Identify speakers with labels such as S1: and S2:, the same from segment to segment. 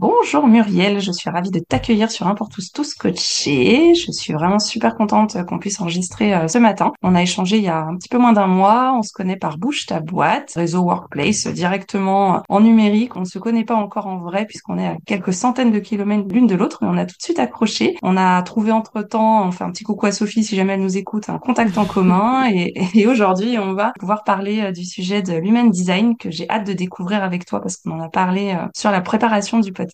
S1: Bonjour Muriel, je suis ravie de t'accueillir sur Un pour tous tous coachés. Je suis vraiment super contente qu'on puisse enregistrer euh, ce matin. On a échangé il y a un petit peu moins d'un mois, on se connaît par Bouche ta boîte, réseau Workplace directement en numérique. On ne se connaît pas encore en vrai puisqu'on est à quelques centaines de kilomètres l'une de l'autre, mais on a tout de suite accroché. On a trouvé entre-temps, enfin un petit coucou à Sophie si jamais elle nous écoute, un contact en commun et, et aujourd'hui on va pouvoir parler euh, du sujet de l'human design que j'ai hâte de découvrir avec toi parce qu'on en a parlé euh, sur la préparation du podcast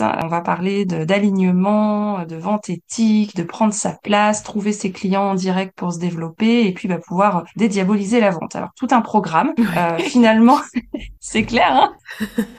S1: on va parler d'alignement, de, vente éthique, de prendre sa place, trouver ses clients en direct pour se développer et puis bah, pouvoir dédiaboliser la vente. Alors tout un programme. Euh, finalement, c'est clair. Hein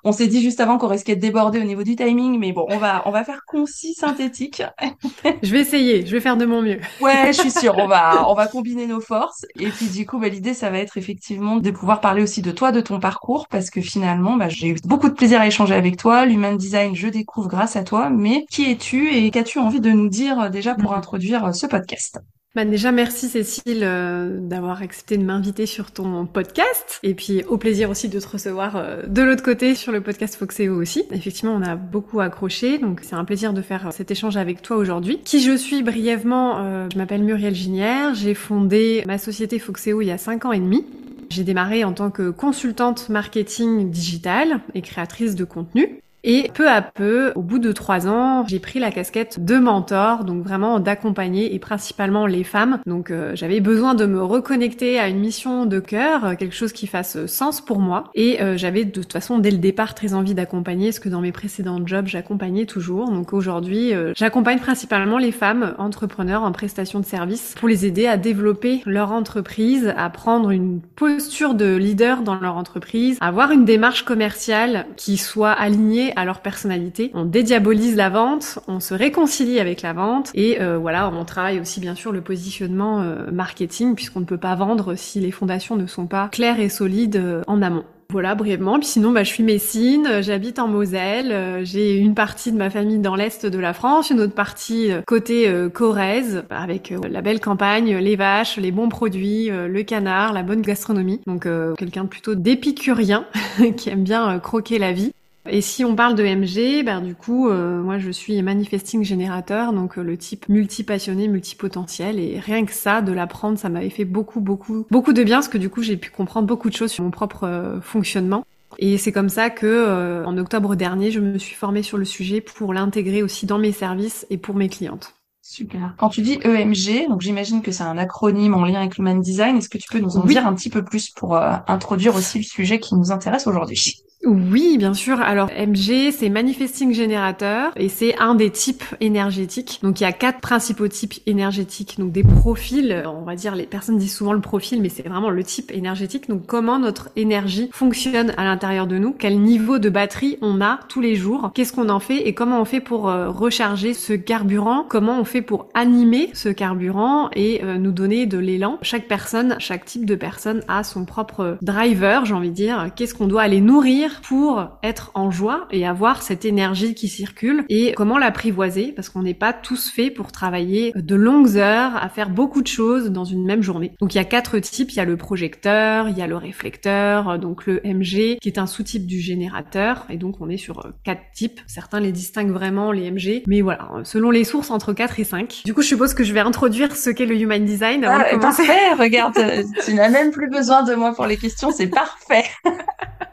S1: on s'est dit juste avant qu'on risquait de déborder au niveau du timing, mais bon, on va on va faire concis, synthétique.
S2: je vais essayer, je vais faire de mon mieux.
S1: ouais, je suis sûre. On va on va combiner nos forces et puis du coup, bah, l'idée ça va être effectivement de pouvoir parler aussi de toi, de ton parcours, parce que finalement, bah, j'ai eu beaucoup de plaisir à échanger avec toi. L'human design je découvre grâce à toi, mais qui es-tu et qu'as-tu envie de nous dire euh, déjà pour mhm. introduire euh, ce podcast?
S2: Bah déjà, merci Cécile euh, d'avoir accepté de m'inviter sur ton podcast. Et puis au plaisir aussi de te recevoir de l'autre côté sur le podcast Foxeo aussi. Effectivement, on a beaucoup accroché, donc c'est un plaisir de faire cet échange avec toi aujourd'hui. Qui je suis brièvement, je m'appelle Muriel Ginière, j'ai fondé ma société Foxeo il y a 5 ans et demi. J'ai démarré en tant que consultante marketing digital et créatrice de contenu. Et peu à peu, au bout de trois ans, j'ai pris la casquette de mentor, donc vraiment d'accompagner et principalement les femmes. Donc euh, j'avais besoin de me reconnecter à une mission de cœur, quelque chose qui fasse sens pour moi. Et euh, j'avais de toute façon dès le départ très envie d'accompagner, ce que dans mes précédents jobs j'accompagnais toujours. Donc aujourd'hui, euh, j'accompagne principalement les femmes entrepreneurs en prestation de services pour les aider à développer leur entreprise, à prendre une posture de leader dans leur entreprise, à avoir une démarche commerciale qui soit alignée à leur personnalité. On dédiabolise la vente, on se réconcilie avec la vente et euh, voilà, on travaille aussi bien sûr le positionnement euh, marketing puisqu'on ne peut pas vendre si les fondations ne sont pas claires et solides euh, en amont. Voilà, brièvement. Puis sinon, bah, je suis messine, j'habite en Moselle, j'ai une partie de ma famille dans l'est de la France, une autre partie côté Corrèze, avec la belle campagne, les vaches, les bons produits, le canard, la bonne gastronomie. Donc quelqu'un plutôt d'épicurien qui aime bien croquer la vie. Et si on parle de MG, ben du coup, euh, moi je suis manifesting générateur, donc euh, le type multi-passionné, multipotentiel, et rien que ça, de l'apprendre, ça m'avait fait beaucoup, beaucoup, beaucoup de bien, parce que du coup j'ai pu comprendre beaucoup de choses sur mon propre euh, fonctionnement. Et c'est comme ça que, en octobre dernier, je me suis formée sur le sujet pour l'intégrer aussi dans mes services et pour mes clientes.
S1: Super. Quand tu dis EMG, donc j'imagine que c'est un acronyme en lien avec l'human design. Est-ce que tu peux nous en dire un petit peu plus pour introduire aussi le sujet qui nous intéresse aujourd'hui?
S2: Oui, bien sûr. Alors MG, c'est Manifesting Generator et c'est un des types énergétiques. Donc il y a quatre principaux types énergétiques. Donc des profils, on va dire, les personnes disent souvent le profil, mais c'est vraiment le type énergétique. Donc comment notre énergie fonctionne à l'intérieur de nous, quel niveau de batterie on a tous les jours, qu'est-ce qu'on en fait? Et comment on fait pour euh, recharger ce carburant, comment on fait pour animer ce carburant et euh, nous donner de l'élan? Chaque personne, chaque type de personne a son propre driver, j'ai envie de dire. Qu'est-ce qu'on doit aller nourrir pour être en joie et avoir cette énergie qui circule et comment l'apprivoiser parce qu'on n'est pas tous faits pour travailler de longues heures à faire beaucoup de choses dans une même journée. Donc il y a quatre types, il y a le projecteur, il y a le réflecteur, donc le MG qui est un sous-type du générateur et donc on est sur euh, quatre types. Certains les distinguent vraiment les MG, mais voilà, selon les sources entre 4 et 5. Du coup, je suppose que je vais introduire ce qu'est le human design avant
S1: ah, Parfait, regarde, tu n'as même plus besoin de moi pour les questions, c'est parfait.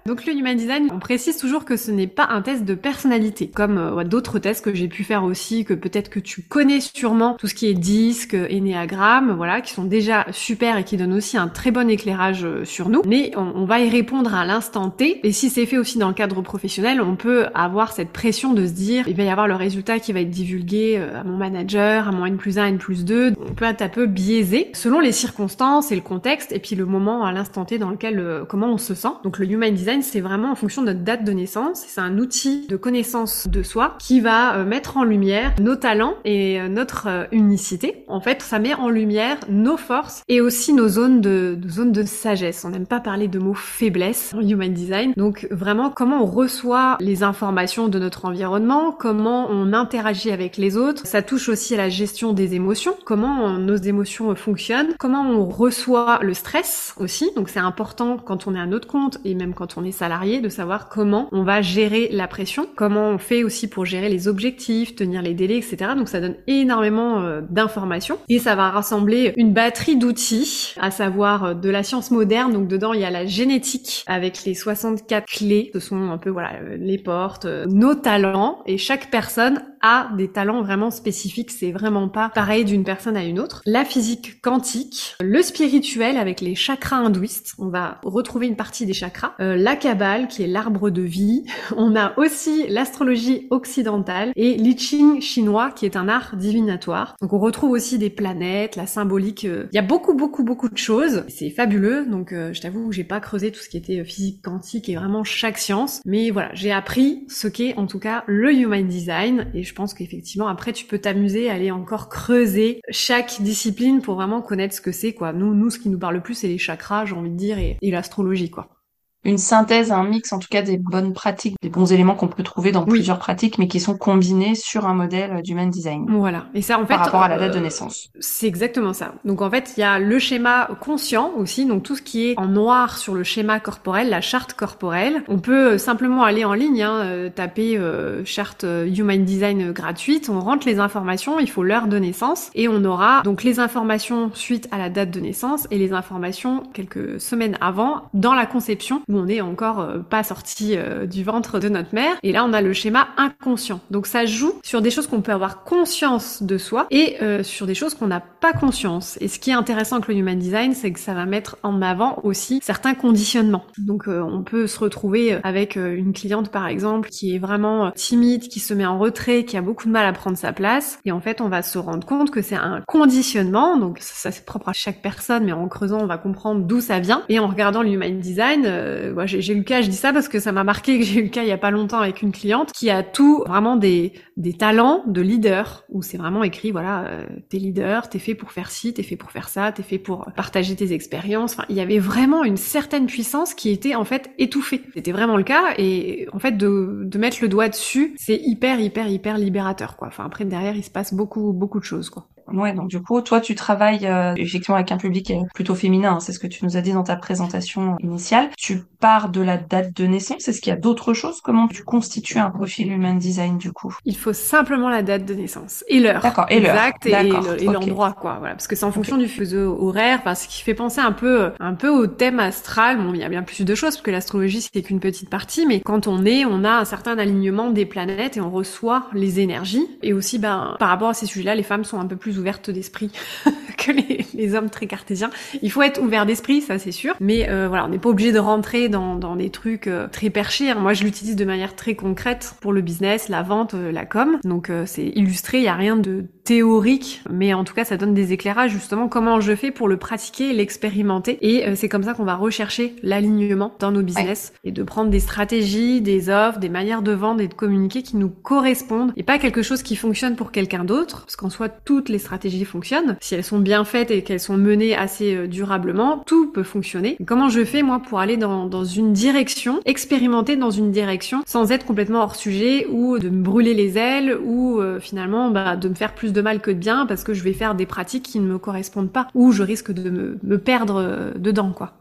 S2: Donc le Human Design, on précise toujours que ce n'est pas un test de personnalité, comme euh, d'autres tests que j'ai pu faire aussi, que peut-être que tu connais sûrement, tout ce qui est disque, énéagramme, voilà, qui sont déjà super et qui donnent aussi un très bon éclairage euh, sur nous. Mais on, va y répondre à l'instant T. Et si c'est fait aussi dans le cadre professionnel, on peut avoir cette pression de se dire, il va y avoir le résultat qui va être divulgué euh, à mon manager, à mon N plus 1, N plus 2. On peut être un peu biaisé selon les circonstances et le contexte, et puis le moment à l'instant T dans lequel, comment on se sent. Donc le Human Design c'est vraiment en fonction de notre date de naissance. C'est un outil de connaissance de soi qui va euh, mettre en lumière nos talents et euh, notre euh, unicité. En fait, ça met en lumière nos forces et aussi nos zones de, zones de sagesse. On n'aime pas parler de mots faiblesse en Human Design. Donc vraiment, comment on reçoit les informations de notre environnement, comment on interagit avec les autres. Ça touche aussi à la gestion des émotions, comment nos émotions fonctionnent, comment on reçoit le stress aussi. Donc c'est important quand on est à notre compte et même quand on est salariés de savoir comment on va gérer la pression, comment on fait aussi pour gérer les objectifs, tenir les délais, etc. Donc ça donne énormément euh, d'informations et ça va rassembler une batterie d'outils, à savoir euh, de la science moderne. Donc dedans il y a la génétique avec les 64 clés. Ce sont un peu voilà euh, les portes, nos talents et chaque personne a des talents vraiment spécifiques. C'est vraiment pas pareil d'une personne à une autre. La physique quantique, le spirituel avec les chakras hindouistes. On va retrouver une partie des chakras. la Kabbale, qui est l'arbre de vie. On a aussi l'astrologie occidentale et l'I Ching chinois, qui est un art divinatoire. Donc on retrouve aussi des planètes, la symbolique. Euh, il y a beaucoup, beaucoup, beaucoup de choses. C'est fabuleux. Donc euh, je t'avoue que j'ai pas creusé tout ce qui était euh, physique quantique et vraiment chaque science. Mais voilà, j'ai appris ce qu'est en tout cas le Human Design. Et pense qu'effectivement, après, tu peux t'amuser à aller encore creuser chaque discipline pour vraiment connaître ce que c'est, quoi. Nous, nous, ce qui nous parle le plus, c'est les chakras, j'ai envie de dire, et l'astrologie, quoi
S1: une synthèse, un mix en tout cas des bonnes pratiques, des bons éléments qu'on peut trouver dans plusieurs pratiques, mais qui sont combinés sur un modèle d'human design.
S2: Voilà. Et ça, en fait,
S1: par rapport à la date de euh, naissance.
S2: C'est exactement ça. Donc en fait, il y a le schéma conscient aussi, donc tout ce qui est en noir sur le schéma corporel, la charte corporelle. On peut euh, simplement aller en ligne, hein, euh, taper charte human design gratuite, on rentre les informations, il faut l'heure de naissance, et on aura donc les informations suite à la date de naissance et les informations quelques semaines avant dans la conception on n'est encore euh, pas sorti euh, du ventre de notre mère. Et là, on a le schéma inconscient. Donc ça joue sur des choses qu'on peut avoir conscience de soi et euh, sur des choses qu'on n'a pas conscience. Et ce qui est intéressant avec le Human Design, c'est que ça va mettre en avant aussi certains conditionnements. Donc on peut se retrouver avec une cliente par exemple qui est vraiment timide, qui se met en retrait, qui a beaucoup de mal à prendre sa place. Et en fait, on va se rendre compte que c'est un conditionnement. Donc ça, c'est propre à chaque personne, mais en creusant, on va comprendre d'où ça vient. Et en regardant le Human Design, euh, j'ai eu le cas, je dis ça parce que ça m'a marqué que j'ai eu le cas il y a pas longtemps avec une cliente qui a tout vraiment des des talents de leader où c'est vraiment écrit voilà euh, t'es leader, t'es fait pour faire ci, t'es fait pour faire ça, t'es fait pour partager tes expériences. Enfin, il y avait vraiment une certaine puissance qui était en fait étouffée. C'était vraiment le cas et en fait de de mettre le doigt dessus, c'est hyper hyper hyper libérateur quoi. Enfin après derrière il se passe beaucoup beaucoup de choses quoi.
S1: Ouais, donc du coup, toi, tu travailles euh, effectivement avec un public plutôt féminin, hein, c'est ce que tu nous as dit dans ta présentation initiale. Tu pars de la date de naissance, est-ce qu'il y a d'autres choses? Comment tu constitues un profil Human Design du coup?
S2: Il faut simplement la date de naissance et l'heure.
S1: D'accord, et l'heure. Exact,
S2: et, l'endroit, quoi. Voilà, parce que c'est en fonction du fuseau horaire, enfin, ce qui fait penser un peu, un peu au thème astral. Bon, il y a bien plus de choses, parce que l'astrologie, c'est qu'une petite partie, mais quand on est, on a un certain alignement des planètes et on reçoit les énergies. Et aussi, ben, par rapport à ces sujets-là, les femmes sont un peu plus ouverte d'esprit que les, hommes très cartésiens. Il faut être ouvert d'esprit, ça c'est sûr. Mais euh, voilà, on n'est pas obligé de rentrer dans, des trucs euh, très perchés. Hein. Moi, je l'utilise de manière très concrète pour le business, la vente, euh, la com. Donc c'est illustré, il y a rien de théorique, mais en tout cas ça donne des éclairages justement comment je fais pour le pratiquer, l'expérimenter. Et euh, c'est comme ça qu'on va rechercher l'alignement dans nos business et de prendre des stratégies, des offres, des manières de vendre et de communiquer qui nous correspondent et pas quelque chose qui fonctionne pour quelqu'un d'autre parce qu'en soi toutes les stratégies fonctionnent. Si elles sont bien faites et qu'elles sont menées assez euh, durablement, tout peut fonctionner. comment je fais moi pour aller dans, dans une direction, expérimenter dans une direction sans être complètement hors sujet ou de me brûler les ailes ou euh, finalement bah, de me faire plus de mal que de bien parce que je vais faire des pratiques qui ne me correspondent pas ou je risque de me, perdre euh, dedans quoi.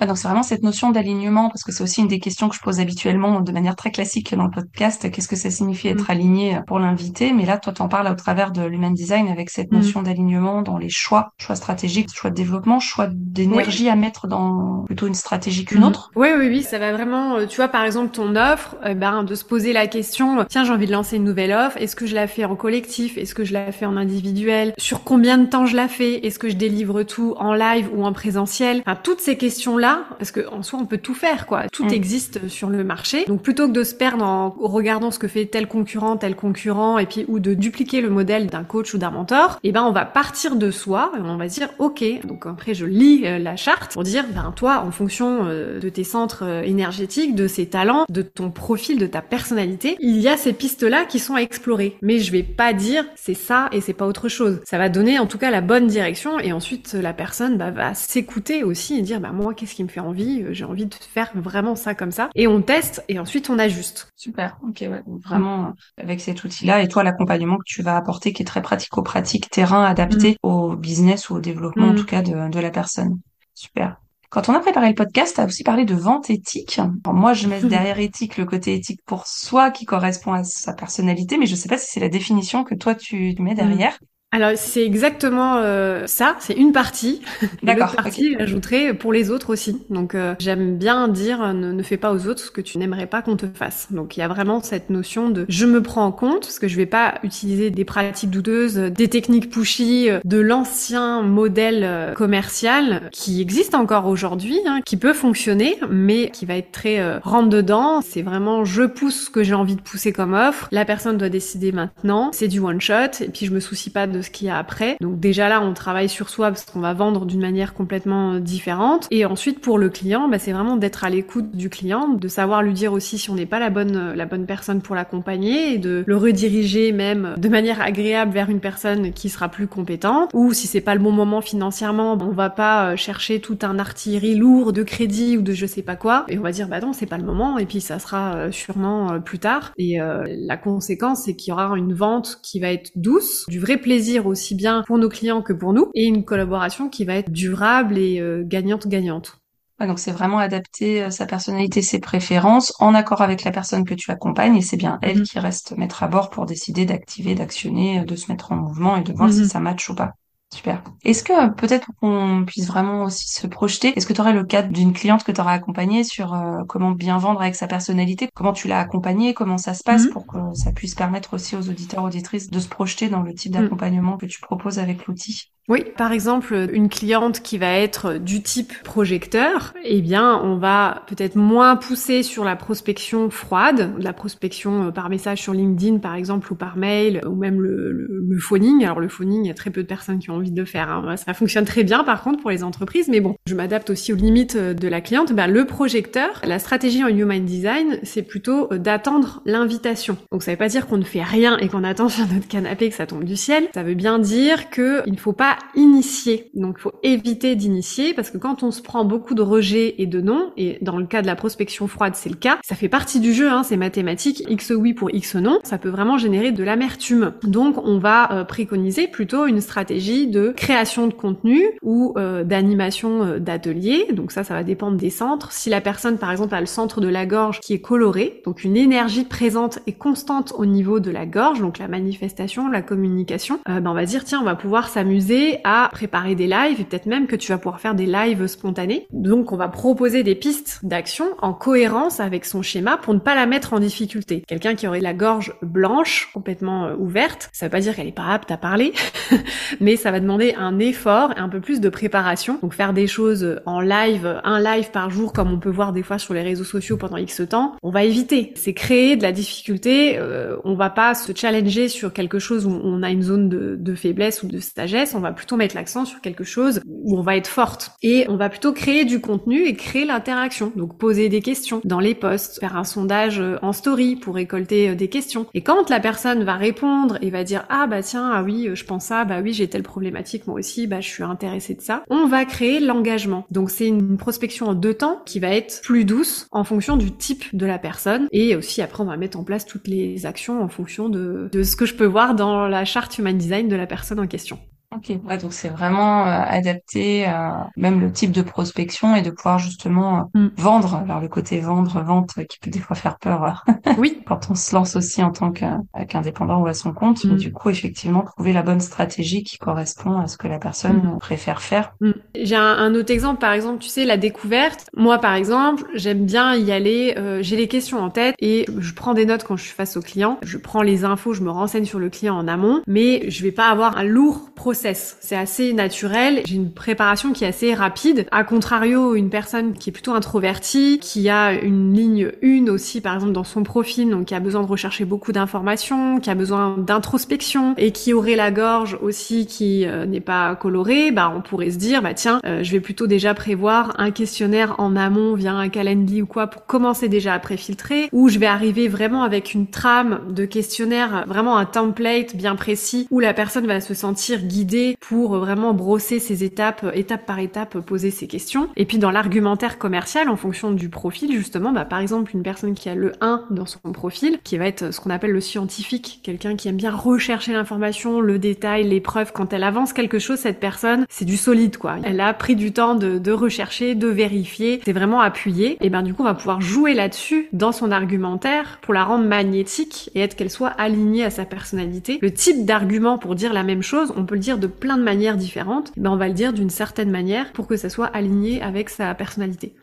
S1: Ouais, donc c'est vraiment cette notion d'alignement, parce que c'est aussi une des questions que je pose habituellement de manière très classique dans le podcast. Qu'est-ce que ça signifie être mm. aligné pour l'invité? Mais là, toi, t'en parles au travers de l'human design avec cette mm. notion d'alignement dans les choix, choix stratégiques, choix de développement, choix d'énergie à mettre dans plutôt une stratégie qu'une mm. autre.
S2: Oui, oui, oui, ça va vraiment. Euh, tu vois, par exemple, ton offre, eh ben, de se poser la question tiens, j'ai envie de lancer une nouvelle offre. Est-ce que je la fais en collectif? Est-ce que je la fais en individuel? Sur combien de temps je la fais? Est-ce que je délivre tout en live ou en présentiel enfin, Toutes ces questions-là, parce que en soi on peut tout faire quoi. Tout mm. existe sur le marché. Donc plutôt que de se perdre en regardant ce que fait tel concurrent, tel concurrent et puis ou de dupliquer le modèle d'un coach ou d'un mentor, et eh ben on va partir de soi et on va dire OK. Donc après je lis euh, la charte pour dire ben toi en fonction euh, de tes centres euh, énergétiques, de ces talents, de ton profil, de ta personnalité, il y a ces pistes là qui sont à explorer. Mais je vais pas dire c'est ça et c'est pas autre chose. Ça va donner en tout cas la bonne direction et ensuite la personne bah, va s'écouter aussi et dire bah moi qu'est-ce qui me fait envie euh, j'ai envie de faire vraiment ça comme ça. Et on teste et ensuite on ajuste.
S1: Super, ok, ouais. vraiment euh, avec cet outil-là et toi l'accompagnement que tu vas apporter qui est très pratico-pratique, terrain adapté mm. au business ou au développement en mm. tout cas de, de la personne. Super. Quand on a préparé le podcast, tu as aussi parlé de vente éthique. moi, je mets derrière éthique le côté éthique pour soi qui correspond à sa personnalité, mais je sais pas si c'est la définition que toi tu mets mm. derrière.
S2: Alors c'est exactement euh, ça, c'est une partie. D'accord. L'autre partie, okay. j'ajouterai pour les autres aussi. Donc euh, j'aime bien dire euh, ne, fais pas aux autres ce que tu n'aimerais pas qu'on te fasse. Donc il y a vraiment cette notion de je me prends en compte parce que je vais pas utiliser des pratiques douteuses, des techniques pushy, de l'ancien modèle commercial qui existe encore aujourd'hui, hein, qui peut fonctionner, mais qui va être très rentre dedans. C'est vraiment je pousse ce que j'ai envie de pousser comme offre. La personne doit décider maintenant. C'est du one shot et puis je me soucie pas de ce qu'il y a après. Donc déjà là, on travaille sur soi parce qu'on va vendre d'une manière complètement euh, différente. Et ensuite, pour le client, bah, c'est vraiment d'être à l'écoute du client, de savoir lui dire aussi si on n'est pas la bonne, euh, la bonne personne pour l'accompagner et de le rediriger même de manière agréable vers une personne qui sera plus compétente. Ou si c'est pas le bon moment financièrement, on va pas euh, chercher tout un artillerie lourd de crédit ou de je sais pas quoi. Et on va dire, bah non, c'est pas le moment. Et puis ça sera sûrement plus tard. Et la conséquence, c'est qu'il y aura une vente qui va être douce, du vrai plaisir aussi bien pour nos clients que pour nous, et une collaboration qui va être durable et euh, gagnante-gagnante.
S1: donc c'est vraiment adapter euh, sa personnalité, ses préférences, en accord avec la personne que tu accompagnes, et c'est bien elle mhm. qui reste mettre à bord pour décider d'activer, d'actionner, de se mettre en mouvement et de voir si mhm. ça match ou pas. Super. Est-ce que peut-être qu'on puisse vraiment aussi se projeter, est-ce que tu aurais le cas d'une cliente que tu aurais accompagnée sur euh, comment bien vendre avec sa personnalité, comment tu l'as accompagnée, comment ça se passe mhm. pour que ça puisse permettre aussi aux auditeurs auditrices de se projeter dans le type mhm. d'accompagnement que tu proposes avec l'outil?
S2: Oui, par exemple, une cliente qui va être du type projecteur, eh bien, on va peut-être moins pousser sur la prospection froide, la prospection euh, par message sur LinkedIn, par exemple, ou par mail, ou même le, phoning. Alors, le phoning, il y a très peu de personnes qui ont envie de le faire. Hein. Ça fonctionne très bien, par contre, pour les entreprises, mais bon, je m'adapte aussi aux limites euh, de la cliente. Ben, le projecteur, la stratégie en Human Design, c'est plutôt euh, d'attendre l'invitation. Donc, ça veut pas dire qu'on ne fait rien et qu'on attend sur notre canapé que ça tombe du ciel. Ça veut bien dire qu'il ne faut pas initier. Donc, faut éviter d'initier parce que quand on se prend beaucoup de rejets et de non, et dans le cas de la prospection froide, c'est le cas, ça fait partie du jeu, hein, c'est mathématique, X oui pour X non, ça peut vraiment générer de l'amertume. Donc, on va euh, préconiser plutôt une stratégie de création de contenu ou euh, d'animation euh, d'atelier. Donc ça, ça va dépendre des centres. Si la personne, par exemple, a le centre de la gorge qui est coloré, donc une énergie présente et constante au niveau de la gorge, donc la manifestation, la communication, ben on va dire, tiens, on va pouvoir s'amuser à préparer des lives et peut-être même que tu vas pouvoir faire des lives spontanés. Donc on va proposer des pistes d'action en cohérence avec son schéma pour ne pas la mettre en difficulté. Quelqu'un qui aurait la gorge blanche, complètement euh, ouverte, ça veut pas dire qu'elle est pas apte à parler, mais ça va demander un effort et un peu plus de préparation. Donc faire des choses en live, un live par jour comme on peut voir des fois sur les réseaux sociaux pendant X temps, on va éviter. C'est créer de la difficulté, euh, on va pas se challenger sur quelque chose où on a une zone de, de faiblesse ou de sagesse, on va plutôt mettre l'accent sur quelque chose où on va être forte. Et on va plutôt créer du contenu et créer l'interaction. Donc poser des questions dans les posts, faire un sondage euh, en story pour récolter euh, des questions. Et quand la personne va répondre et va dire ah bah tiens ah oui je pense ça bah oui j'ai telle problématique moi aussi bah je suis intéressée de ça, on va créer l'engagement. Donc c'est une prospection en deux temps qui va être plus douce en fonction du type de la personne et aussi après on va mettre en place toutes les actions en fonction de, de ce que je peux voir dans la charte human design de la personne en question.
S1: Ok, ouais, donc c'est vraiment euh, adapté à même le type de prospection et de pouvoir justement euh, mm. vendre. Alors le côté vendre, vente euh, qui peut des fois faire peur.
S2: oui.
S1: Quand on se lance aussi en tant qu'indépendant ou à son compte, mais mm. du coup effectivement trouver la bonne stratégie qui correspond à ce que la personne mm. préfère faire.
S2: J'ai un, autre exemple, par exemple, tu sais la découverte. Moi par exemple, j'aime bien y aller. J'ai les questions en tête et je prends des notes quand je suis face au client. Je prends les infos, je me renseigne sur le client en amont, mais je vais pas avoir un lourd processus c'est assez naturel. J'ai une préparation qui est assez rapide. A contrario, une personne qui est plutôt introvertie, qui a une ligne une aussi, par exemple, dans son profil, donc qui a besoin de rechercher beaucoup d'informations, qui a besoin d'introspection et qui aurait la gorge aussi qui euh, n'est pas colorée, bah, on pourrait se dire, bah, tiens, euh, je vais plutôt déjà prévoir un questionnaire en amont via un calendly ou quoi pour commencer déjà à préfiltrer, ou je vais arriver vraiment avec une trame de questionnaire, vraiment un template bien précis où la personne va se sentir guidée pour vraiment brosser ces étapes, étape par étape, poser ces questions. Et puis dans l'argumentaire commercial, en fonction du profil, justement, bah, par exemple, une personne qui a le 1 dans son profil, qui va être ce qu'on appelle le scientifique, quelqu'un qui aime bien rechercher l'information, le détail, les preuves. Quand elle avance quelque chose, cette personne, c'est du solide, quoi. Elle a pris du temps de, de rechercher, de vérifier, c'est vraiment appuyé. Et ben du coup, on va pouvoir jouer là-dessus dans son argumentaire pour la rendre magnétique et être qu'elle soit alignée à sa personnalité. Le type d'argument pour dire la même chose, on peut le dire de plein de manières différentes, ben on va le dire d'une certaine manière pour que ça soit aligné avec sa personnalité.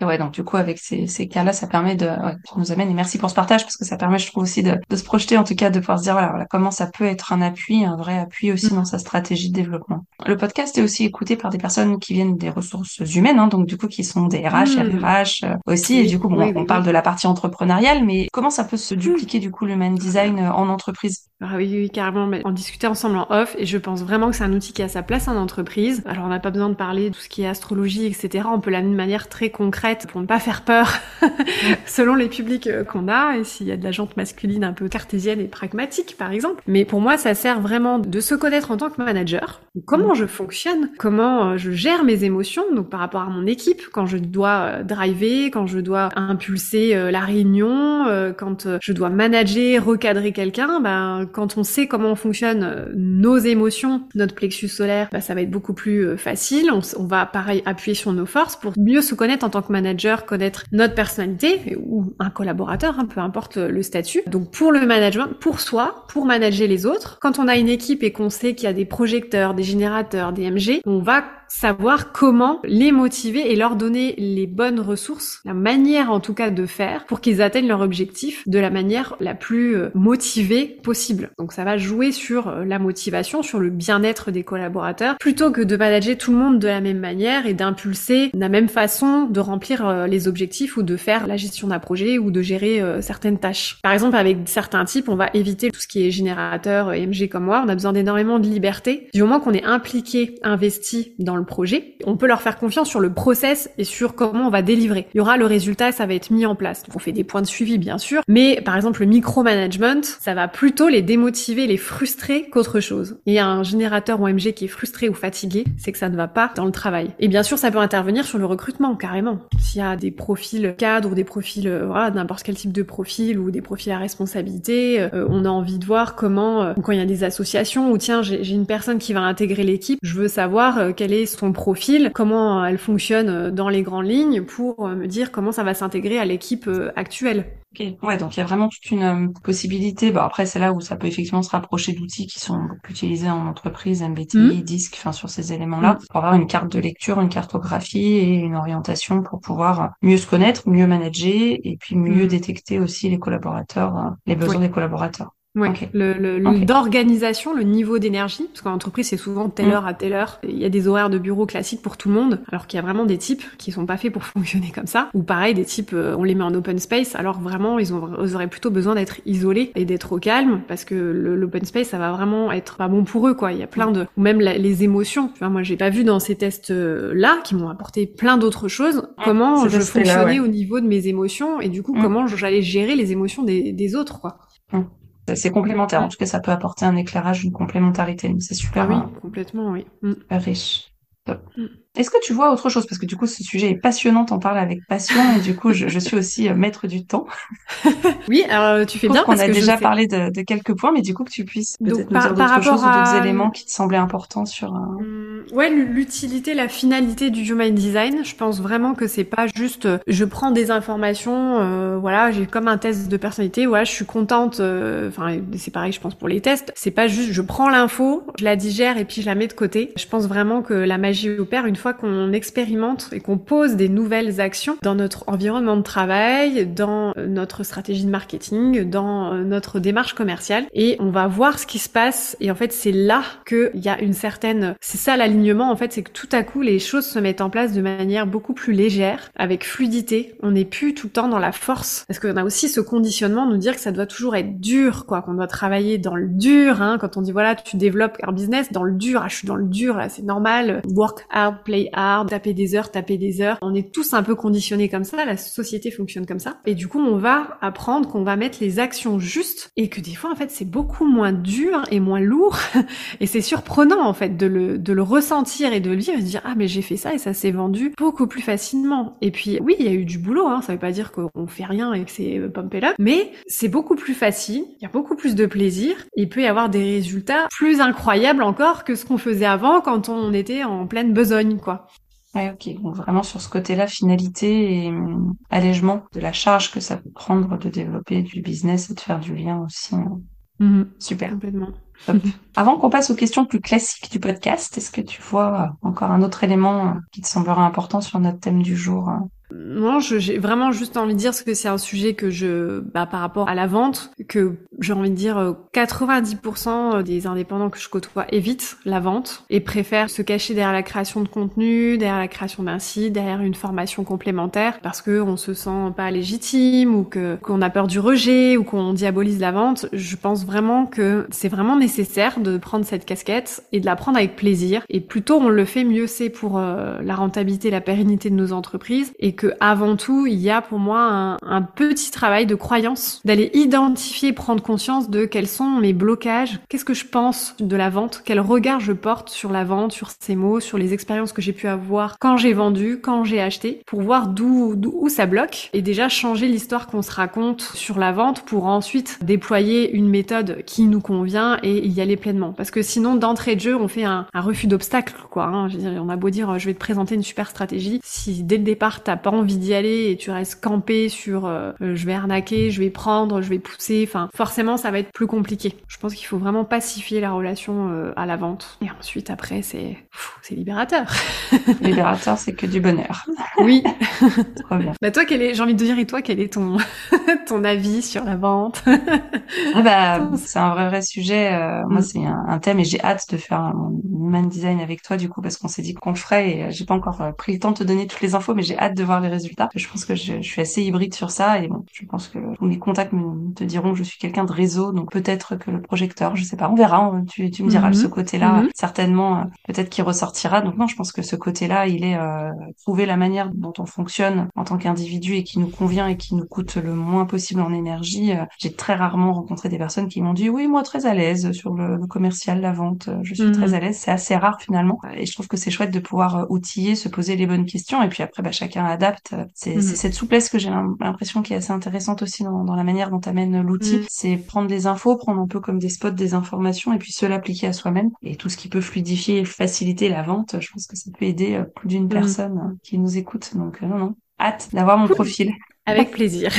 S1: Et ouais, donc du coup, avec ces, ces cas-là, ça permet de, ouais, nous amène, et merci pour ce partage, parce que ça permet, je trouve aussi, de, de se projeter, en tout cas, de pouvoir se dire, voilà, voilà, comment ça peut être un appui, un vrai appui aussi mm. dans sa stratégie de développement. Le podcast est aussi écouté par des personnes qui viennent des ressources humaines, hein, donc du coup, qui sont des RH, mm. RH euh, aussi, et du coup, bon, on parle de la partie entrepreneuriale, mais comment ça peut se dupliquer, du coup, le man design euh, en entreprise?
S2: Ah oui, carrément, mais on discutait ensemble en off, et je pense vraiment que c'est un outil qui a sa place en entreprise. Alors, on n'a pas besoin de parler de tout ce qui est astrologie, etc. On peut l'amener de manière très concrète pour ne pas faire peur selon les publics euh, qu'on a et s'il y a de la jante masculine un peu cartésienne et pragmatique par exemple. Mais pour moi, ça sert vraiment de se connaître en tant que manager. Comment mm. je fonctionne, comment euh, je gère mes émotions, donc par rapport à mon équipe, quand je dois euh, driver, quand je dois impulser la réunion, quand je dois manager, recadrer quelqu'un, ben quand on sait comment fonctionne nos émotions, notre plexus solaire, ben, ça va être beaucoup plus facile. On, va pareil appuyer sur nos forces pour mieux se connaître en tant que manager connaître notre personnalité ou un collaborateur, hein, peu importe le statut. Donc pour le management, pour soi, pour manager les autres, quand on a une équipe et qu'on sait qu'il y a des projecteurs, des générateurs, des MG, on va savoir comment les motiver et leur donner les bonnes ressources, la manière en tout cas de faire pour qu'ils atteignent leur objectif de la manière la plus euh, motivée possible. Donc ça va jouer sur euh, la motivation, sur le bien-être des collaborateurs, plutôt que de manager tout le monde de la même manière et d'impulser de la même façon de remplir euh, les objectifs ou de faire la gestion d'un projet ou de gérer certaines tâches. Par exemple, avec certains types, on va éviter tout ce qui est générateur, MG comme moi, on a besoin d'énormément de liberté. Du moment qu'on est impliqué, investi dans le projet. On peut leur faire confiance sur le process et sur comment on va délivrer. Il y aura le résultat, ça va être mis en place. on fait des points de suivi bien sûr, mais par exemple le micromanagement, ça va plutôt les démotiver, les frustrer qu'autre chose. Et un générateur OMG qui est frustré ou fatigué, c'est que ça ne va pas dans le travail. Et bien sûr, ça peut intervenir sur le recrutement carrément. S'il y a des profils cadres ou des profils euh, voilà, n'importe quel type de profil ou des profils à responsabilité, euh, on a envie de voir comment euh, quand il y a des associations ou tiens, j'ai une personne qui va intégrer l'équipe, je veux savoir est est son profil, comment elle fonctionne dans les grandes lignes pour me dire comment ça va s'intégrer à l'équipe actuelle.
S1: Ok, ouais, donc il y a vraiment toute une euh, possibilité. Bon, après, c'est là où ça peut effectivement se rapprocher d'outils qui sont beaucoup utilisés en entreprise, MBTI, mmh. DISC, enfin sur ces éléments-là, mmh. pour avoir une carte de lecture, une cartographie et une orientation pour pouvoir mieux se connaître, mieux manager et puis mieux mmh. détecter aussi les collaborateurs, euh, les besoins des collaborateurs.
S2: Ouais, le, le, d'organisation, le niveau d'énergie, parce qu'en entreprise c'est souvent telle mm. heure à telle heure. Il y a des horaires de bureau classiques pour tout le monde, alors qu'il y a vraiment des types qui sont pas faits pour fonctionner comme ça. Ou pareil, des types, euh, on les met en open space, alors vraiment ils, ont, ils auraient plutôt besoin d'être isolés et d'être au calme, parce que l'open space ça va vraiment être pas bon pour eux quoi. Il y a plein de, ou même les émotions. Tu vois, moi j'ai pas vu dans ces tests là qui m'ont apporté plein d'autres choses comment je fonctionnais au niveau de mes émotions et du coup mm. comment j'allais gérer les émotions des, des autres quoi.
S1: Mm. C'est complémentaire. En tout cas, ça peut apporter un éclairage, une complémentarité. C'est super.
S2: Ah oui, euh, complètement, oui.
S1: Mm. Riche. Mm. Est-ce que tu vois autre chose? Parce que du coup, ce sujet est passionnant, t'en parles avec passion, et du coup, je, suis aussi euh, maître du temps.
S2: oui, alors tu fais bien
S1: parce qu'on a déjà parlé de, quelques points, mais du coup, que tu puisses peut-être nous dire d'autres choses ou d'autres éléments qui te semblaient importants sur... Un...
S2: Hum, ouais, l'utilité, la finalité du human design, je pense vraiment que c'est pas juste euh, je prends des informations, euh, voilà, j'ai comme un test de personnalité, voilà, je suis contente, enfin, c'est pareil, je pense pour les tests, c'est pas juste je prends l'info, je la digère et puis je la mets de côté. Je pense vraiment que la magie opère une fois qu'on expérimente et qu'on pose des nouvelles actions dans notre environnement de travail, dans notre stratégie de marketing, dans notre démarche commerciale et on va voir ce qui se passe et en fait c'est là qu'il y a une certaine, c'est ça l'alignement en fait, c'est que tout à coup les choses se mettent en place de manière beaucoup plus légère, avec fluidité. On n'est plus tout le temps dans la force parce qu'on a aussi ce conditionnement de nous dire que ça doit toujours être dur, quoi, qu'on doit travailler dans le dur. Hein, quand on dit voilà tu développes un business dans le dur, ah, je suis dans le dur là, c'est normal. Work hard, play hard, taper des heures, taper des heures. On est tous un peu conditionnés comme ça, la société fonctionne comme ça. Et du coup, on va apprendre qu'on va mettre les actions justes et que des fois, en fait, c'est beaucoup moins dur et moins lourd. et c'est surprenant, en fait, de le, de le ressentir et de le vivre et de dire, ah, mais j'ai fait ça et ça s'est vendu beaucoup plus facilement. Et puis, oui, il y a eu du boulot, hein. Ça veut pas dire qu'on fait rien et que c'est euh, pump up, mais c'est beaucoup plus facile. Il y a beaucoup plus de plaisir. Il peut y avoir des résultats plus incroyables encore que ce qu'on faisait avant quand on était en pleine besogne, quoi.
S1: Ouais, ok. Donc vraiment sur ce côté-là, finalité et hum, allègement de la charge que ça peut prendre de développer du business et de faire du lien aussi. Hein.
S2: Mm-hmm.
S1: Super.
S2: Complètement.
S1: Avant qu'on passe aux questions plus classiques du podcast, est-ce que tu vois encore un autre élément qui te semblera important sur notre thème du jour hein?
S2: Non, j'ai vraiment juste envie de dire que c'est un sujet que je, bah, par rapport à la vente, que j'ai envie de dire 90% euh, des indépendants que je côtoie évitent la vente et préfèrent se cacher derrière la création de contenu, derrière la création d'un site, derrière une formation complémentaire parce que on se sent pas légitime ou que qu'on a peur du rejet ou qu'on diabolise la vente. Je pense vraiment que c'est vraiment nécessaire de prendre cette casquette et de la prendre avec plaisir. Et plus tôt on le fait, mieux c'est pour euh, la rentabilité, la pérennité de nos entreprises et que avant tout, il y a pour moi un, petit travail de croyance, d'aller identifier, prendre conscience de quels sont mes blocages, qu'est-ce que je pense de la vente, quel regard je porte sur la vente, sur ces mots, sur les expériences que j'ai pu avoir quand j'ai vendu, quand j'ai acheté, pour voir d'où où ça bloque et déjà changer l'histoire qu'on se raconte sur la vente pour ensuite déployer une méthode qui nous convient et y aller pleinement. Parce que sinon, d'entrée de jeu, on fait un, refus d'obstacle, quoi. Hein. On a beau dire, je vais te présenter une super stratégie, si dès le départ t'as pas envie d'y aller et tu restes campé sur euh, euh, je vais arnaquer, je vais prendre, je vais pousser, enfin forcément ça va être plus compliqué. Je pense qu'il faut vraiment pacifier la relation euh, à la vente. Et ensuite après c'est c'est libérateur.
S1: libérateur c'est que du bonheur.
S2: Oui.
S1: Trop bien.
S2: Bah toi quel est j'ai envie de dire et toi quel est ton ton avis sur la vente?
S1: Ah bah c'est un vrai vrai sujet. moi mm. c'est un, thème et j'ai hâte de faire mon human design avec toi du coup parce qu'on s'est dit qu'on le ferait et j'ai pas encore pris le temps de te donner toutes les infos mais j'ai hâte de voir les résultats. Je pense que je, suis assez hybride sur ça et bon, je pense que tous mes contacts me, te diront que je suis quelqu'un de réseau, donc peut-être que le projecteur, je sais pas, on verra. tu, tu me diras ce mhm. côté-là, mhm. certainement, euh, peut-être qu'il ressortira. Donc non, je pense que ce côté-là, il est euh, trouver la manière dont on fonctionne en tant qu'individu et qui nous convient et qui nous coûte le moins possible en énergie. Euh, j'ai très rarement rencontré des personnes qui m'ont dit oui, moi très à l'aise sur le, commercial, la vente, je suis très mhm. à l'aise. C'est assez rare finalement et je trouve que c'est chouette de pouvoir outiller, se poser les bonnes questions et puis après, bah, chacun adapte adapte. C'est
S2: Mhm.
S1: cette souplesse que j'ai l'impression qui est assez intéressante aussi dans, dans la manière dont amène l'outil.
S2: Mhm.
S1: C'est prendre des infos, prendre un peu comme des spots des informations et puis se l'appliquer à soi-même. Et tout ce qui peut fluidifier et faciliter la vente, je pense que ça peut aider euh, plus d'une
S2: Mhm.
S1: personne euh, qui nous écoute. Donc euh, non, non. Hâte d'avoir mon profil.
S2: Avec plaisir.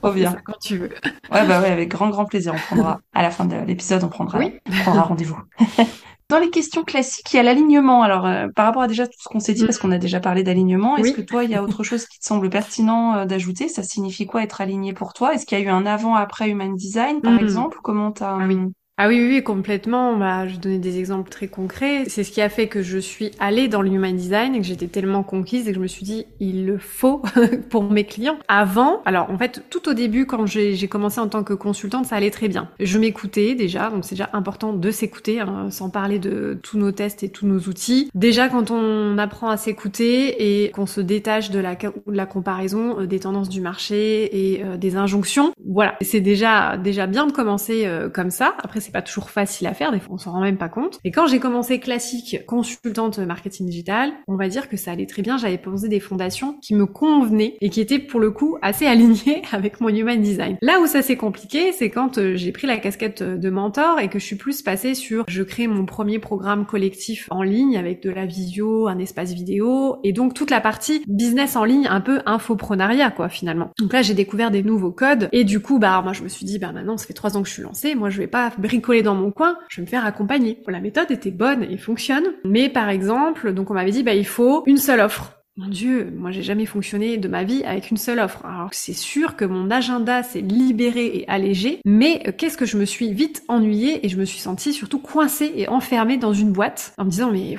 S1: Trop bien.
S2: Quand tu veux.
S1: Ouais, bah ouais, avec grand, grand plaisir. On prendra, à la fin de l'épisode, on prendra,
S2: Oui.
S1: on prendra rendez-vous. Dans les questions classiques, il y a l'alignement. Alors, euh, par rapport à déjà tout ce qu'on s'est dit,
S2: Mm.
S1: parce qu'on a déjà parlé d'alignement, est-ce
S2: Oui.
S1: que toi, il y a autre chose qui te semble pertinent euh, d'ajouter? Ça signifie quoi être aligné pour toi? Est-ce qu'il y a eu un avant-après Human Design, par
S2: Mm.
S1: exemple? Comment t'as...
S2: Ah oui. Ah oui, oui, oui, complètement. Bah, je donner des exemples très concrets. C'est ce qui a fait que je suis allée dans le Human Design et que j'étais tellement conquise et que je me suis dit, il le faut pour mes clients. Avant, alors en fait, tout au début, quand j'ai commencé en tant que consultante, ça allait très bien. Je m'écoutais déjà, donc c'est déjà important de s'écouter, hein, sans parler de tous nos tests et tous nos outils. Déjà, quand on apprend à s'écouter et qu'on se détache de la, de la comparaison euh, des tendances du marché et euh, des injonctions, voilà, c'est déjà déjà bien de commencer euh, comme ça. C'est pas toujours facile à faire, des fois on s'en rend même pas compte. Et quand j'ai commencé classique consultante marketing digital, on va dire que ça allait très bien, j'avais posé des fondations qui me convenaient et qui étaient pour le coup assez alignées avec mon human design. Là où ça s'est compliqué, c'est quand euh, j'ai pris la casquette de mentor et que je suis plus passée sur je crée mon premier programme collectif en ligne avec de la visio, un espace vidéo et donc toute la partie business en ligne un peu infoprenariat quoi finalement. Donc là j'ai découvert des nouveaux codes et du coup bah moi je me suis dit bah maintenant ça fait trois ans que je suis lancée, moi je vais pas bricoler dans mon coin, je vais me faire accompagner. La méthode était bonne et fonctionne, mais par exemple, donc on m'avait dit bah il faut une seule offre. Mon Dieu, moi j'ai jamais fonctionné de ma vie avec une seule offre. Alors c'est sûr que mon agenda s'est libéré et allégé, mais euh, qu'est-ce que je me suis vite ennuyée et je me suis sentie surtout coincée et enfermée dans une boîte en me disant mais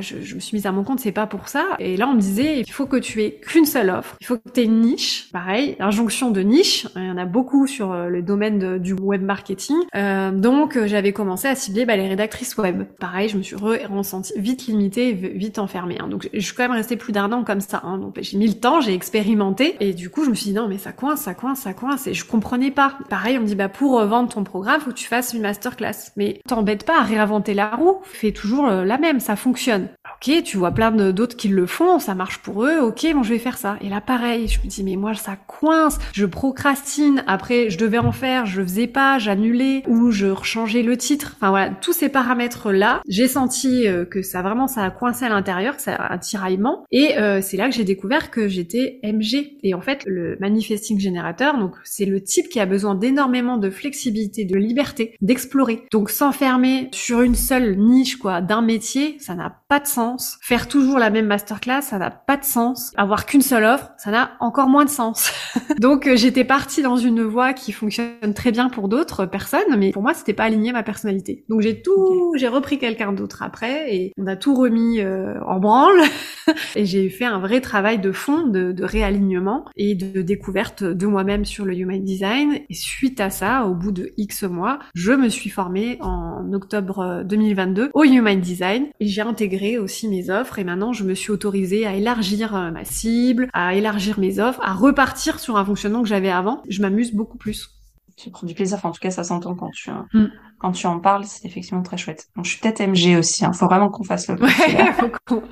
S2: je, je me suis mise à mon compte, c'est pas pour ça. Et là, on me disait, il faut que tu aies qu'une seule offre. Il faut que tu aies une niche. Pareil, injonction de niche. Il y en a beaucoup sur euh, le domaine du web marketing. Euh, donc, euh, j'avais commencé à cibler bah, les rédactrices web. Pareil, je me suis re- ressentie vite limitée, vite enfermée. hein. Donc, je suis quand même restée plus d'un an comme ça. hein. Donc, j'ai mis le temps, j'ai expérimenté. Et du coup, je me suis dit, non, mais ça coince, ça coince, ça coince. Et je comprenais pas. Pareil, on me dit, bah, pour euh, vendre ton programme, faut que tu fasses une masterclass. Mais t'embête pas à réinventer la roue. Fais toujours la même, ça fonctionne. Ok, tu vois plein d'autres qui le font, ça marche pour eux, ok, bon je vais faire ça. Et là pareil, je me dis mais moi ça coince, je procrastine, après je devais en faire, je faisais pas, j'annulais, ou je rechangeais le titre. Enfin voilà, tous ces paramètres là, j'ai senti euh, que ça vraiment ça a coincé à l'intérieur, que ça un tiraillement. Et euh, c'est là que j'ai découvert que j'étais MG. Et en fait, le manifesting générateur, donc c'est le type qui a besoin d'énormément de flexibilité, de liberté, d'explorer. Donc s'enfermer sur une seule niche quoi, d'un métier, ça n'a pas de sens. Faire toujours la même masterclass, ça n'a pas de sens. Avoir qu'une seule offre, ça n'a encore moins de sens. Donc euh, j'étais partie dans une voie qui fonctionne très bien pour d'autres personnes, mais pour moi c'était pas aligné à ma personnalité. Donc j'ai tout, j'ai repris quelqu'un d'autre après et on a tout remis euh, en branle et j'ai fait un vrai travail de fond, de, de réalignement et de découverte de moi-même sur le human design. Et suite à ça, au bout de X mois, je me suis formée en octobre euh, 2022 au human design et j'ai intégré aussi mes offres et maintenant je me suis autorisée à élargir euh, ma cible, à élargir mes offres, à repartir sur un fonctionnement que j'avais avant. Je m'amuse beaucoup plus.
S1: Tu prends du plaisir, enfin, en tout cas ça s'entend quand tu,
S2: Mm.
S1: quand tu en parles, c'est effectivement très chouette. Bon, je suis peut-être MG aussi, hein. faut vraiment qu'on fasse le.
S2: Ouais, faut qu'on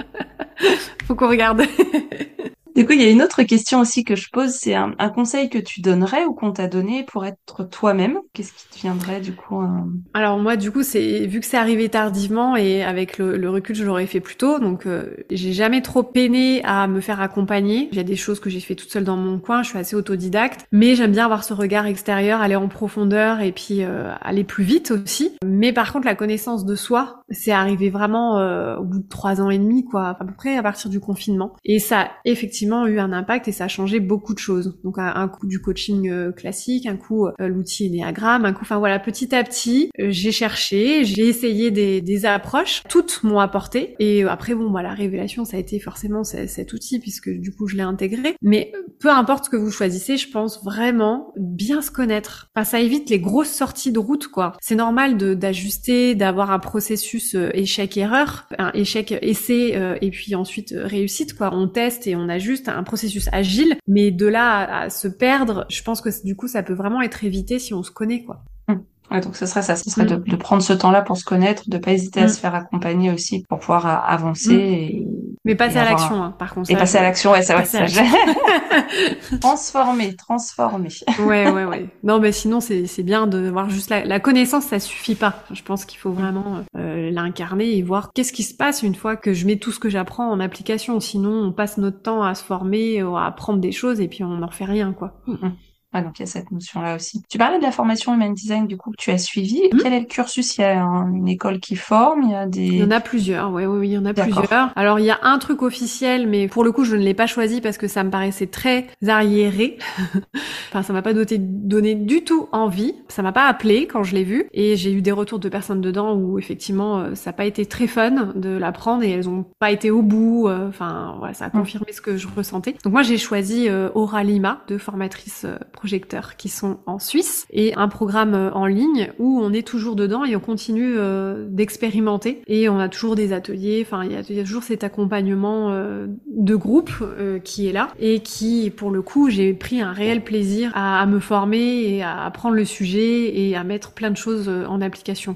S2: faut qu'on regarde.
S1: Du coup, il y a une autre question aussi que je pose, c'est un, conseil que tu donnerais ou qu'on t'a donné pour être toi-même? Qu'est-ce qui te viendrait du coup euh,
S2: Alors moi du coup c'est vu que c'est arrivé tardivement et avec le, le recul je l'aurais fait plus tôt donc euh, j'ai jamais trop peiné à me faire accompagner. Il y a des choses que j'ai fait toute seule dans mon coin, je suis assez autodidacte, mais j'aime bien avoir ce regard extérieur, aller en profondeur et puis euh, aller plus vite aussi. Mais par contre la connaissance de soi c'est arrivé vraiment euh, au bout de trois ans et demi quoi, à peu près à partir du confinement et ça a eu un impact et ça a changé beaucoup de choses. Donc un, coup du coaching euh, classique, un coup euh, l'outil Enneagram, un coup enfin voilà petit à petit euh, j'ai cherché, j'ai essayé des, des approches, toutes m'ont apporté et après bon bah la révélation ça a été forcément cet outil puisque du coup je l'ai intégré. Mais peu importe ce que vous choisissez, je pense vraiment bien se connaître. Enfin, ça évite les grosses sorties de route quoi. C'est normal d'ajuster, d'avoir un processus échec-erreur, un échec-essai et puis ensuite réussite quoi. On teste et on ajuste un processus agile, mais de là à, à se perdre, je pense que du coup ça peut vraiment être évité si on se connaît quoi.
S1: Ouais, donc ce serait ça, ce serait
S2: Mm.
S1: de, de prendre ce temps-là pour se connaître, de pas hésiter à
S2: Mm.
S1: se faire accompagner aussi pour pouvoir euh, avancer et
S2: Mais passer à l'action, hein, par contre.
S1: Et passer à l'action, ouais, ça va. Ça, transformer, transformer.
S2: ouais, ouais, ouais. Non, mais sinon, c'est c'est bien de voir juste la, la connaissance, ça suffit pas. Je pense qu'il faut vraiment euh, l'incarner et voir qu'est-ce qui se passe une fois que je mets tout ce que j'apprends en application. Sinon, on passe notre temps à se former, à apprendre des choses et puis on n'en refait rien, quoi.
S1: Mm-hmm. Ah, donc il y a cette notion-là aussi. Tu parlais de la formation Human Design du coup que tu as suivi. Mmh. Quel est le cursus? Il y a une école qui forme, il y a des...
S2: Il y en a plusieurs, oui, oui, il y en a plusieurs. Alors il y a un truc officiel, mais pour le coup je ne l'ai pas choisi parce que ça me paraissait très arriéré. enfin ça m'a pas doté, donné du tout envie. Ça m'a pas appelé quand je l'ai vu. Et j'ai eu des retours de personnes dedans où effectivement euh, ça n'a pas été très fun de l'apprendre et elles ont pas été au bout. Euh, enfin voilà, ça a mmh. confirmé ce que je ressentais. Donc moi j'ai choisi euh, Aura Lima de formatrice qui sont en Suisse et un programme euh, en ligne où on est toujours dedans et on continue euh, d'expérimenter et on a toujours des ateliers. Enfin, il y, a, toujours cet accompagnement euh, de groupe qui est là et qui, pour le coup, j'ai pris un réel plaisir à, me former et à apprendre le sujet et à mettre plein de choses en application.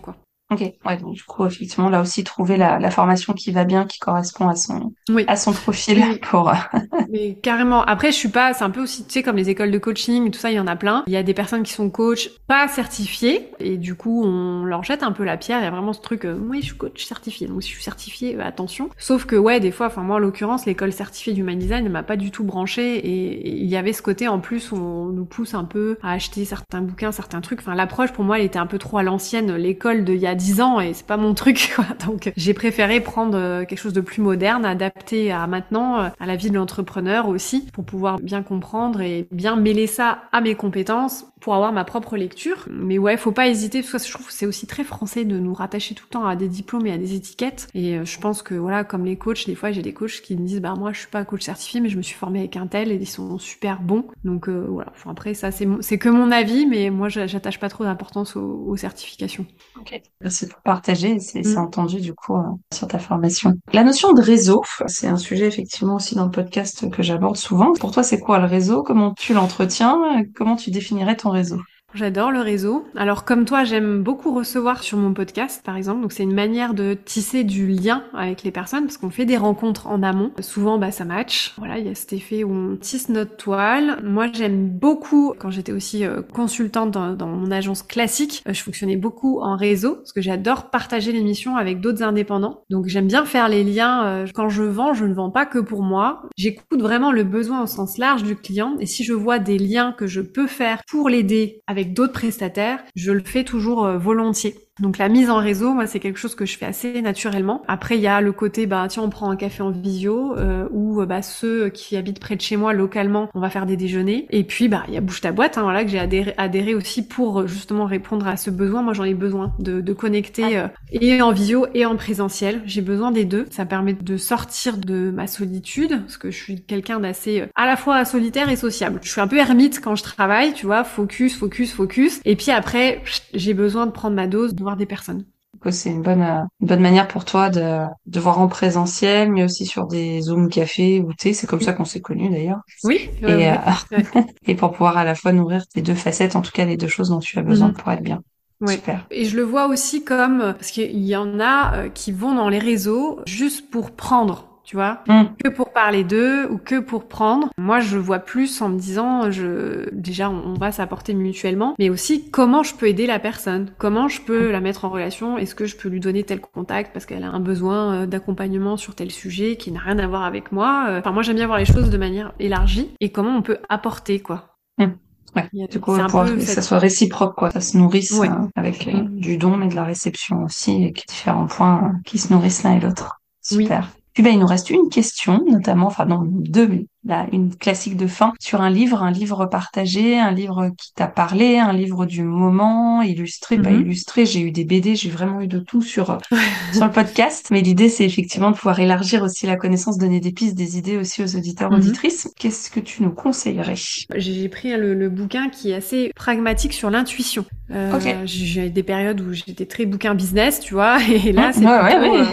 S1: Ok, ouais, donc du coup, effectivement, là aussi, trouver la, la formation qui va bien, qui correspond à son, oui. à son profil pour.
S2: Mais carrément. Après, je suis pas, c'est un peu aussi, tu sais, comme les écoles de coaching, tout ça, il y en a plein. Il y a des personnes qui sont coach pas certifiées, et du coup, on leur jette un peu la pierre. Il y a vraiment ce truc, euh, oui, je suis coach certifié, donc si je suis certifié, euh, attention. Sauf que, ouais, des fois, enfin, moi, en l'occurrence, l'école certifiée du design ne m'a pas du tout branché, et il y avait ce côté, en plus, où on nous pousse un peu à acheter certains bouquins, certains trucs. Enfin, l'approche, pour moi, elle était un peu trop à l'ancienne. L'école de il y a 10 ans et c'est pas mon truc quoi. Donc j'ai préféré prendre euh, quelque chose de plus moderne, adapté à maintenant, euh, à la vie de l'entrepreneur aussi, pour pouvoir bien comprendre et bien mêler ça à mes compétences pour avoir ma propre lecture. Mais ouais, faut pas hésiter parce que je trouve que c'est aussi très français de nous rattacher tout le temps à des diplômes et à des étiquettes. Et euh, je pense que voilà, comme les coachs, des fois j'ai des coachs qui me disent bah moi je suis pas coach certifié mais je me suis formé avec un tel et ils sont super bons. Donc euh, voilà, enfin, après ça c'est c'est que mon avis mais moi j'attache pas trop d'importance aux, certifications.
S1: Ok, merci pour partager, c'est mm. entendu du coup euh, sur ta formation. La notion de réseau, c'est un sujet effectivement aussi dans le podcast que j'aborde souvent. Pour toi c'est quoi le réseau? Comment tu l'entretiens? Comment tu définirais ton réseau
S2: J'adore le réseau. Alors comme toi, j'aime beaucoup recevoir sur mon podcast, par exemple. Donc c'est une manière de tisser du lien avec les personnes parce qu'on fait des rencontres en amont. Souvent, bah ça match. Voilà, il y a cet effet où on tisse notre toile. Moi, j'aime beaucoup quand j'étais aussi euh, consultante dans, mon agence classique. Euh, je fonctionnais beaucoup en réseau parce que j'adore partager l'émission avec d'autres indépendants. Donc j'aime bien faire les liens. Euh, quand je vends, je ne vends pas que pour moi. J'écoute vraiment le besoin au sens large du client. Et si je vois des liens que je peux faire pour l'aider avec d'autres prestataires, je le fais toujours euh, volontiers. Donc la mise en réseau, moi c'est quelque chose que je fais assez naturellement. Après il y a le côté bah tiens on prend un café en visio euh, ou bah ceux qui habitent près de chez moi localement, on va faire des déjeuners. Et puis bah il y a bouge ta boîte hein, voilà que j'ai adhéré, adhéré, aussi pour euh, justement répondre à ce besoin. Moi j'en ai besoin de, de connecter euh, et en visio et en présentiel. J'ai besoin des deux. Ça permet de sortir de ma solitude parce que je suis quelqu'un d'assez à la fois solitaire et sociable. Je suis un peu ermite quand je travaille, tu vois, focus, focus, focus. Et puis après j'ai besoin de prendre ma dose de des personnes.
S1: C'est une bonne, euh, une bonne manière pour toi de, de voir en présentiel, mais aussi sur des Zoom café ou thé. C'est comme ça qu'on s'est connus d'ailleurs.
S2: Oui.
S1: Et, euh, et pour pouvoir à la fois nourrir tes deux facettes, en tout cas les deux choses dont tu as besoin mhm. pour être bien. Super.
S2: Et je le vois aussi comme parce qu'il y en a euh, qui vont dans les réseaux juste pour prendre tu vois, mm. que pour parler d'eux ou que pour prendre. Moi, je vois plus en me disant, je déjà, on, va s'apporter mutuellement, mais aussi comment je peux aider la personne, comment je peux la mettre en relation, est-ce que je peux lui donner tel contact parce qu'elle a un besoin euh, d'accompagnement sur tel sujet qui n'a rien à voir avec moi. Euh, enfin, moi, j'aime bien voir les choses de manière élargie et comment on peut apporter quoi.
S1: Mm. Ouais. Du coup, pour que ça soit réciproque, quoi. Ça se nourrisse avec euh, du don, mais de la réception aussi, et différents points qui se nourrissent l'un et l'autre. Super. Puis ben, il nous reste une question, notamment, enfin non, deux, là, une classique de fin sur un livre, un livre partagé, un livre qui t'a parlé, un livre du moment, illustré, pas mhm. illustré. J'ai eu des BD, j'ai vraiment eu de tout sur sur le podcast. Mais l'idée, c'est effectivement de pouvoir élargir aussi la connaissance, donner des pistes, des idées aussi aux auditeurs, mhm. auditrices. Qu'est-ce que tu nous conseillerais?
S2: J'ai pris le, bouquin qui est assez pragmatique sur l'intuition. Euh, J'ai des périodes où j'étais très bouquin business, tu vois, et là c'est euh,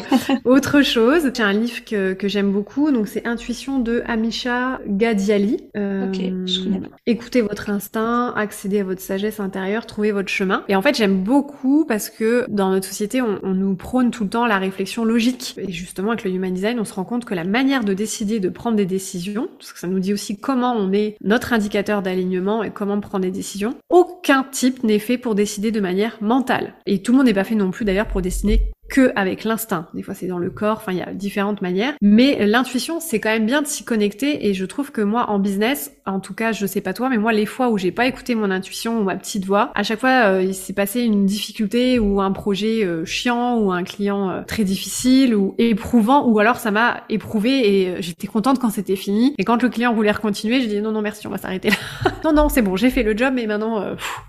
S2: autre chose. J'ai un livre que, que j'aime beaucoup, donc c'est Intuition de Amisha Yoga Gadiali.
S1: Euh, ok, je connais pas.
S2: Écoutez votre instinct, accédez à votre sagesse intérieure, trouvez votre chemin. Et en fait, j'aime beaucoup parce que dans notre société, on, on, nous prône tout le temps la réflexion logique. Et justement, avec le Human Design, on se rend compte que la manière de décider, de prendre des décisions, parce que ça nous dit aussi comment on est notre indicateur d'alignement et comment prendre des décisions, aucun type n'est fait pour décider de manière mentale. Et tout le monde n'est pas fait non plus d'ailleurs pour dessiner que avec l'instinct. Des fois, c'est dans le corps. Enfin, il y a différentes manières. Mais l'intuition, c'est quand même bien de s'y connecter. Et je trouve que moi, en business, en tout cas, je sais pas toi, mais moi, les fois où j'ai pas écouté mon intuition ou ma petite voix, à chaque fois, euh, il s'est passé une difficulté ou un projet euh, chiant ou un client euh, très difficile ou éprouvant ou alors ça m'a éprouvé et j'étais contente quand c'était fini. Et quand le client voulait continuer, je dis non, non, merci, on va s'arrêter là. non, non, c'est bon, j'ai fait le job, mais maintenant,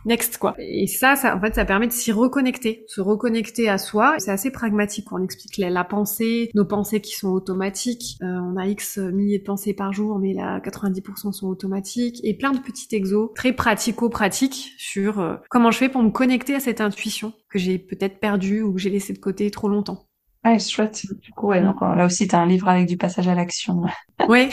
S2: next, quoi. Et ça, ça, en fait, ça permet de s'y reconnecter, se reconnecter à soi. Pragmatique. On explique la, pensée, nos pensées qui sont automatiques. Euh, on a X milliers de pensées par jour, mais là, 90% sont automatiques. Et plein de petits exos très pratico-pratiques sur euh, comment je fais pour me connecter à cette intuition que j'ai peut-être perdue ou que j'ai laissée de côté trop longtemps.
S1: Ouais, chouette. Du coup, ouais, donc là aussi, t'as un livre avec du passage à l'action.
S2: Oui.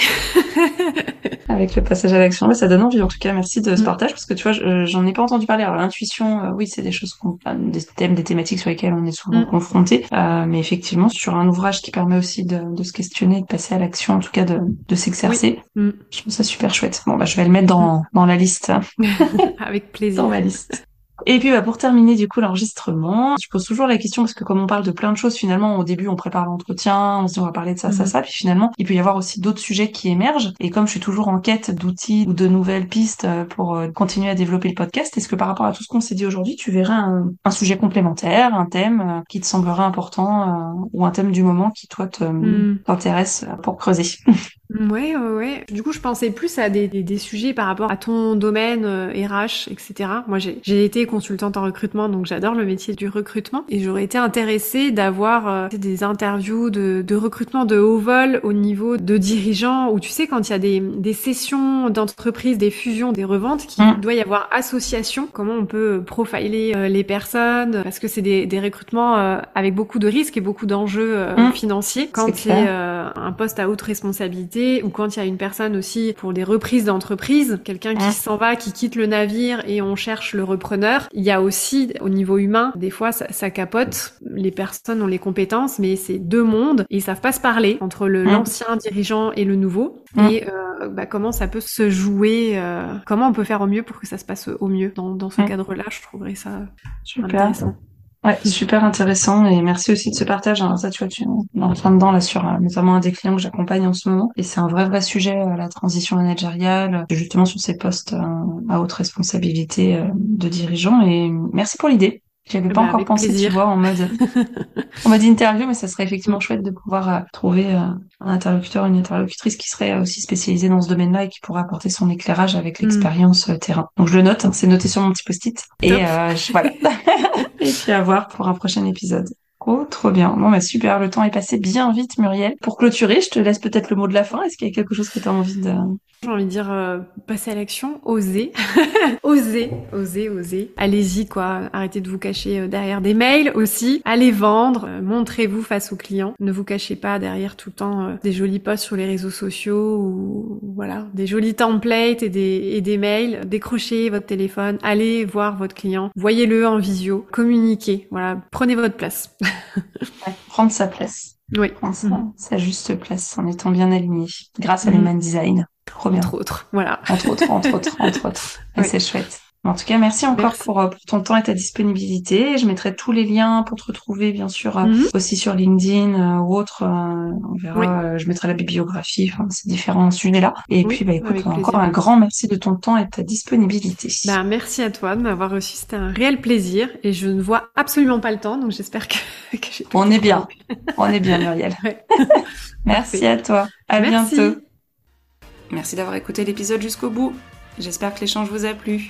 S1: avec le passage à l'action, ça donne envie. En tout cas, merci de ce mm. partage parce que tu vois, j'en ai pas entendu parler. Alors l'intuition, euh, oui, c'est des choses, des thèmes, des thématiques sur lesquelles on est souvent mm. confronté. Euh, mais effectivement, sur un ouvrage qui permet aussi de, de se questionner, de passer à l'action, en tout cas de, de s'exercer, mm. je trouve ça super chouette. Bon, bah, je vais le mettre dans, dans la liste.
S2: avec plaisir.
S1: Dans ma liste. Et puis bah, pour terminer du coup l'enregistrement, je pose toujours la question parce que comme on parle de plein de choses, finalement au début on prépare l'entretien, on se dit on va parler de ça, ça, mhm. ça, puis finalement il peut y avoir aussi d'autres sujets qui émergent. Et comme je suis toujours en quête d'outils ou de nouvelles pistes euh, pour euh, continuer à développer le podcast, est-ce que par rapport à tout ce qu'on s'est dit aujourd'hui, tu verrais un, sujet complémentaire, un thème euh, qui te semblerait important ou un thème du moment qui toi mhm. t'intéresse pour creuser?
S2: Ouais, ouais, ouais. Du coup, je pensais plus à des, des, sujets par rapport à ton domaine RH, etc. Moi, j'ai été consultante en recrutement, donc j'adore le métier du recrutement. Et j'aurais été intéressée d'avoir euh, des interviews de, de, recrutement de haut vol au niveau de dirigeants, où tu sais, quand il y a des, des sessions d'entreprise, des fusions, des reventes, qu'il mmh. doit y avoir association, comment on peut profiler euh, les personnes, parce que c'est des, des recrutements euh, avec beaucoup de risques et beaucoup d'enjeux mmh. financiers. Quand a un poste à haute responsabilité, ou quand il y a une personne aussi pour des reprises d'entreprise, quelqu'un qui s'en va, qui quitte le navire et on cherche le repreneur, il y a aussi au niveau humain, des fois ça, capote. Les personnes ont les compétences, mais c'est deux mondes et ils savent pas se parler entre mmh. l'ancien dirigeant et le nouveau. Mmh. Et euh, bah, comment ça peut se jouer euh, Comment on peut faire au mieux pour que ça se passe au mieux dans, dans ce mmh. cadre-là Je trouverais ça Super. intéressant.
S1: Ouais, super intéressant et merci aussi de ce partage. Alors ça, tu vois, tu es en train dedans là sur euh, notamment un des clients que j'accompagne en ce moment et c'est un vrai vrai sujet euh, la transition managériale, justement sur ces postes euh, à haute responsabilité de dirigeants et merci pour l'idée. J'avais pas bah, encore pensé, tu vois, en mode, en mode interview, mais ça serait effectivement chouette de pouvoir euh, trouver euh, un interlocuteur, une interlocutrice qui serait aussi spécialisée dans ce domaine-là et qui pourrait apporter son éclairage avec hmm. l'expérience euh, terrain. Donc je le note, hein, c'est noté sur mon petit post-it. Et je, voilà. et puis à voir pour un prochain épisode. Oh, trop bien. Bon, bah, super. Le temps est passé bien vite, Muriel. Pour clôturer, je te laisse peut-être le mot de la fin. Est-ce qu'il y a quelque chose que tu as envie de...
S2: J'ai envie de dire euh, passer à l'action, oser, oser, oser, oser. Allez-y quoi, arrêtez de vous cacher euh, derrière des mails aussi. Allez vendre, euh, montrez-vous face aux clients. Ne vous cachez pas derrière tout le temps des jolis posts sur les réseaux sociaux ou voilà, des jolis templates et des, et des mails. Décrochez votre téléphone, allez voir votre client, voyez-le en visio, communiquez. Voilà, prenez votre place.
S1: prendre sa place.
S2: Oui.
S1: Prendre sa, juste place en étant bien aligné grâce à mm. l'human design.
S2: Entre autres, voilà.
S1: Entre autres, entre autres, entre autres. C'est chouette. En tout cas, merci encore Pour, euh, pour, ton temps et ta disponibilité. Je mettrai tous les liens pour te retrouver, bien sûr, euh, mhm. aussi sur LinkedIn euh, ou autre. on verra. je mettrai la bibliographie, enfin, ces différents sujets-là. Et puis, bah, écoute, encore un grand merci de ton temps et de ta disponibilité.
S2: Bah, merci à toi de m'avoir reçu. C'était un réel plaisir et je ne vois absolument pas le temps, donc j'espère que, que
S1: j'ai On est bien. on est bien, Muriel. merci à toi. À bientôt. Merci d'avoir écouté l'épisode jusqu'au bout. J'espère que l'échange vous a plu.